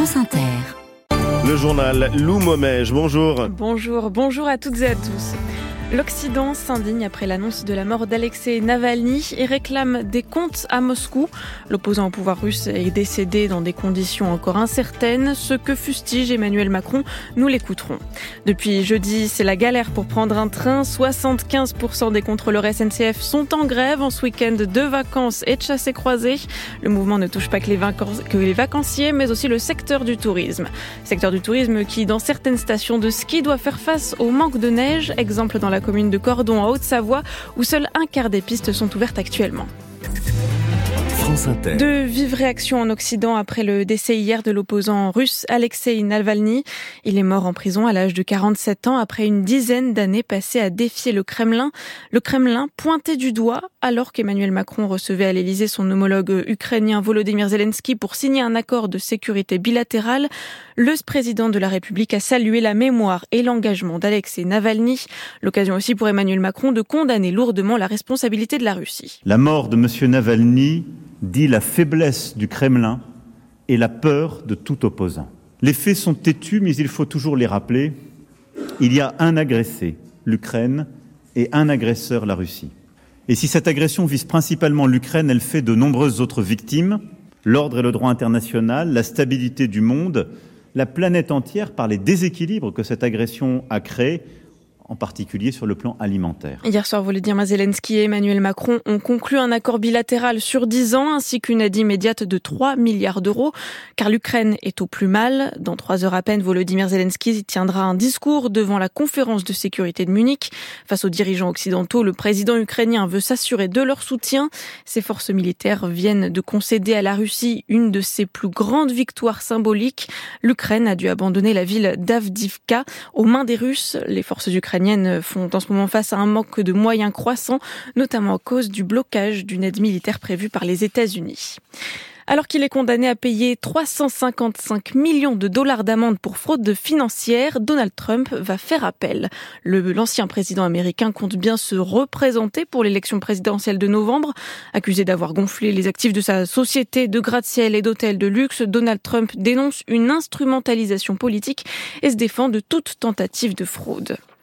France Inter. Le journal Lou Momège, bonjour. Bonjour, bonjour à toutes et à tous. L'Occident s'indigne après l'annonce de la mort d'Alexei Navalny et réclame des comptes à Moscou. L'opposant au pouvoir russe est décédé dans des conditions encore incertaines. Ce que fustige Emmanuel Macron, nous l'écouterons. Depuis jeudi, c'est la galère pour prendre un train. 75% des contrôleurs SNCF sont en grève en ce week-end de vacances et de chassés croisés. Le mouvement ne touche pas que les, que les vacanciers, mais aussi le secteur du tourisme. Secteur du tourisme qui, dans certaines stations de ski, doit faire face au manque de neige. Exemple dans la commune de Cordon en Haute-Savoie où seul un quart des pistes sont ouvertes actuellement. De vives réactions en Occident après le décès hier de l'opposant russe Alexei Navalny. Il est mort en prison à l'âge de 47 ans après une dizaine d'années passées à défier le Kremlin. Le Kremlin pointé du doigt alors qu'Emmanuel Macron recevait à l'Élysée son homologue ukrainien Volodymyr Zelensky pour signer un accord de sécurité bilatérale. Le président de la République a salué la mémoire et l'engagement d'Alexei Navalny. L'occasion aussi pour Emmanuel Macron de condamner lourdement la responsabilité de la Russie. La mort de M. Navalny dit la faiblesse du Kremlin et la peur de tout opposant. Les faits sont têtus, mais il faut toujours les rappeler. Il y a un agressé, l'Ukraine, et un agresseur, la Russie. Et si cette agression vise principalement l'Ukraine, elle fait de nombreuses autres victimes. L'ordre et le droit international, la stabilité du monde, la planète entière par les déséquilibres que cette agression a créés en particulier sur le plan alimentaire. Hier soir, Volodymyr Zelensky et Emmanuel Macron ont conclu un accord bilatéral sur 10 ans ainsi qu'une aide immédiate de 3 milliards d'euros car l'Ukraine est au plus mal. Dans trois heures à peine, Volodymyr Zelensky tiendra un discours devant la conférence de sécurité de Munich. Face aux dirigeants occidentaux, le président ukrainien veut s'assurer de leur soutien. Ses forces militaires viennent de concéder à la Russie une de ses plus grandes victoires symboliques. L'Ukraine a dû abandonner la ville d'Avdivka aux mains des Russes. Les forces ukrainiennes font en ce moment face à un manque de moyens croissants, notamment à cause du blocage d'une aide militaire prévue par les États-Unis. Alors qu'il est condamné à payer 355 millions de dollars d'amende pour fraude financière, Donald Trump va faire appel. L'ancien président américain compte bien se représenter pour l'élection présidentielle de novembre. Accusé d'avoir gonflé les actifs de sa société de gratte-ciel et d'hôtels de luxe, Donald Trump dénonce une instrumentalisation politique et se défend de toute tentative de fraude.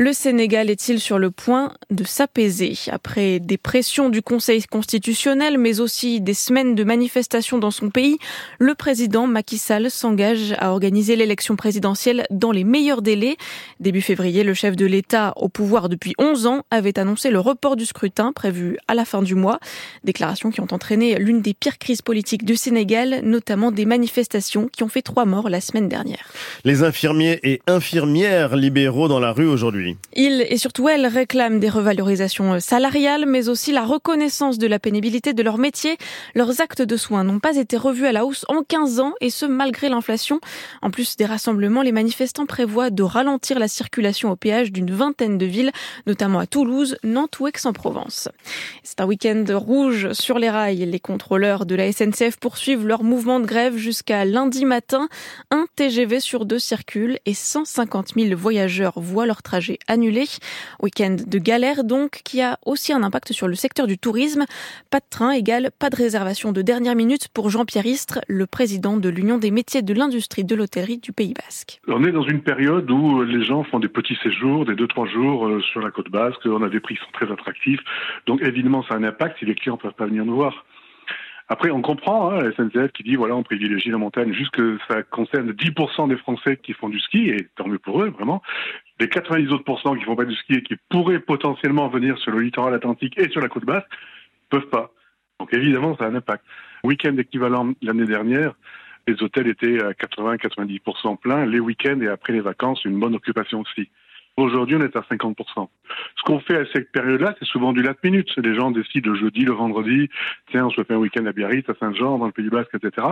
Le Sénégal est-il sur le point de s'apaiser après des pressions du Conseil constitutionnel, mais aussi des semaines de manifestations dans son pays? Le président Macky Sall s'engage à organiser l'élection présidentielle dans les meilleurs délais. Début février, le chef de l'État, au pouvoir depuis 11 ans, avait annoncé le report du scrutin prévu à la fin du mois. Déclarations qui ont entraîné l'une des pires crises politiques du Sénégal, notamment des manifestations qui ont fait trois morts la semaine dernière. Les infirmiers et infirmières libéraux dans la rue aujourd'hui. Ils et surtout elles réclament des revalorisations euh, salariales, mais aussi la reconnaissance de la pénibilité de leur métier. Leurs actes de soins n'ont pas été revus à la hausse en 15 ans, et ce malgré l'inflation. En plus des rassemblements, les manifestants prévoient de ralentir la circulation au péage d'une vingtaine de villes, notamment à Toulouse, Nantes ou Aix-en-Provence. C'est un week-end rouge sur les rails. Les contrôleurs de la SNCF poursuivent leur mouvement de grève jusqu'à lundi matin. Un TGV sur deux circule et 150 000 voyageurs voient leur trajet annulé. Week-end de galère donc, qui a aussi un impact sur le secteur du tourisme. Pas de train égale pas de réservation de dernière minute pour Jean-Pierre Istre, le président de l'Union des métiers de l'industrie de l'hôtellerie du Pays Basque. On est dans une période où les gens font des petits séjours, des 2-3 jours euh, sur la côte basque. On a des prix qui sont très attractifs. Donc évidemment, ça a un impact si les clients ne peuvent pas venir nous voir. Après, on comprend hein, la SNCF qui dit voilà, on privilégie la montagne, juste que ça concerne 10% des Français qui font du ski, et tant mieux pour eux, vraiment. Les 90 autres qui font pas du ski et qui pourraient potentiellement venir sur le littoral atlantique et sur la côte basse, peuvent pas. Donc évidemment, ça a un impact. Week-end équivalent l'année dernière, les hôtels étaient à 80-90% pleins, les week-ends et après les vacances, une bonne occupation aussi. Aujourd'hui, on est à 50%. Ce qu'on fait à cette période-là, c'est souvent du last minute. Les gens décident le jeudi, le vendredi, tiens, on se fait un week-end à Biarritz, à Saint-Jean, dans le Pays Basque, etc.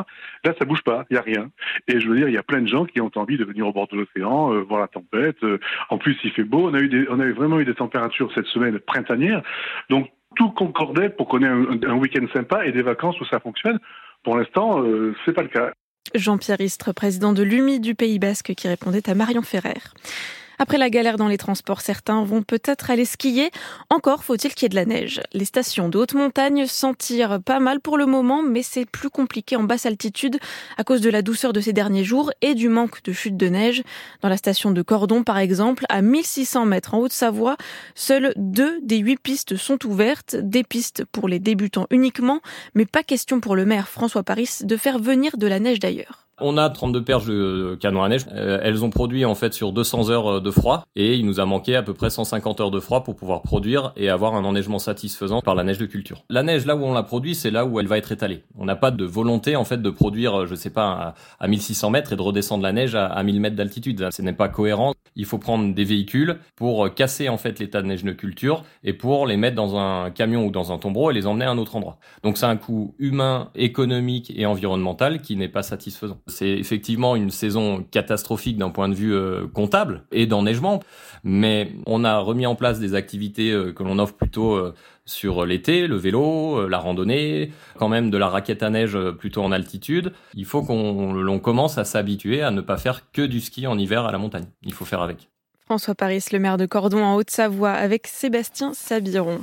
Là, ça bouge pas, il y a rien. Et je veux dire, il y a plein de gens qui ont envie de venir au bord de l'océan, euh, voir la tempête. Euh, en plus, il fait beau. On a eu vraiment eu des températures cette semaine printanières. Donc, tout concordait pour qu'on ait un, week-end sympa et des vacances où ça fonctionne. Pour l'instant, euh, c'est pas le cas. Jean-Pierre Istre, président de l'UMI du Pays Basque, qui répondait à Marion Ferrer. Après la galère dans les transports, certains vont peut-être aller skier. Encore faut-il qu'il y ait de la neige. Les stations de haute montagne s'en tirent pas mal pour le moment, mais c'est plus compliqué en basse altitude à cause de la douceur de ces derniers jours et du manque de chute de neige. Dans la station de Cordon, par exemple, à 1600 mètres en Haute-Savoie, seules deux des huit pistes sont ouvertes, des pistes pour les débutants uniquement, mais pas question pour le maire François Paris de faire venir de la neige d'ailleurs. On a 32 perches de canon à neige. Euh, elles ont produit en fait sur 200 heures euh, de froid et il nous a manqué à peu près 150 heures de froid pour pouvoir produire et avoir un enneigement satisfaisant par la neige de culture. La neige là où on la produit, c'est là où elle va être étalée. On n'a pas de volonté en fait de produire, je sais pas, à 1600 mètres et de redescendre la neige à 1000 mètres d'altitude. Ce n'est pas cohérent. Il faut prendre des véhicules pour casser en fait l'état de neige de culture et pour les mettre dans un camion ou dans un tombereau et les emmener à un autre endroit. Donc c'est un coût humain, économique et environnemental qui n'est pas satisfaisant. C'est effectivement une saison catastrophique d'un point de vue euh, comptable et d'enneigement, mais on a remis en place des activités euh, que l'on offre plutôt euh, sur l'été, le vélo, la randonnée, quand même de la raquette à neige plutôt en altitude. Il faut qu'on commence à s'habituer à ne pas faire que du ski en hiver à la montagne. Il faut faire avec. François Paris, le maire de Cordon en Haute-Savoie, avec Sébastien Sabiron.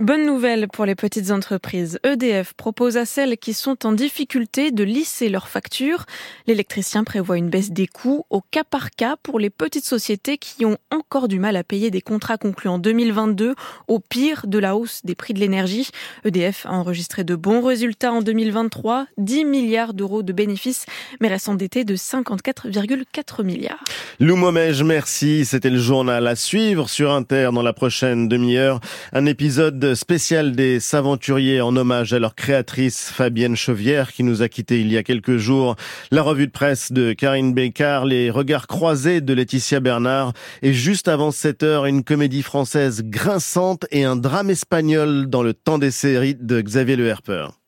Bonne nouvelle pour les petites entreprises. EDF propose à celles qui sont en difficulté de lisser leurs factures. L'électricien prévoit une baisse des coûts au cas par cas pour les petites sociétés qui ont encore du mal à payer des contrats conclus en 2022 au pire de la hausse des prix de l'énergie. EDF a enregistré de bons résultats en 2023, 10 milliards d'euros de bénéfices, mais reste endetté de 54,4 milliards. Lou Momège, merci. C'était le journal à suivre sur Inter dans la prochaine demi-heure. Un épisode spécial des Saventuriers en hommage à leur créatrice Fabienne Chauvière qui nous a quittés il y a quelques jours. La revue de presse de Karine Bécard, les regards croisés de Laetitia Bernard et juste avant 7 heures, une comédie française grinçante et un drame espagnol dans le temps des séries de Xavier Le Herper.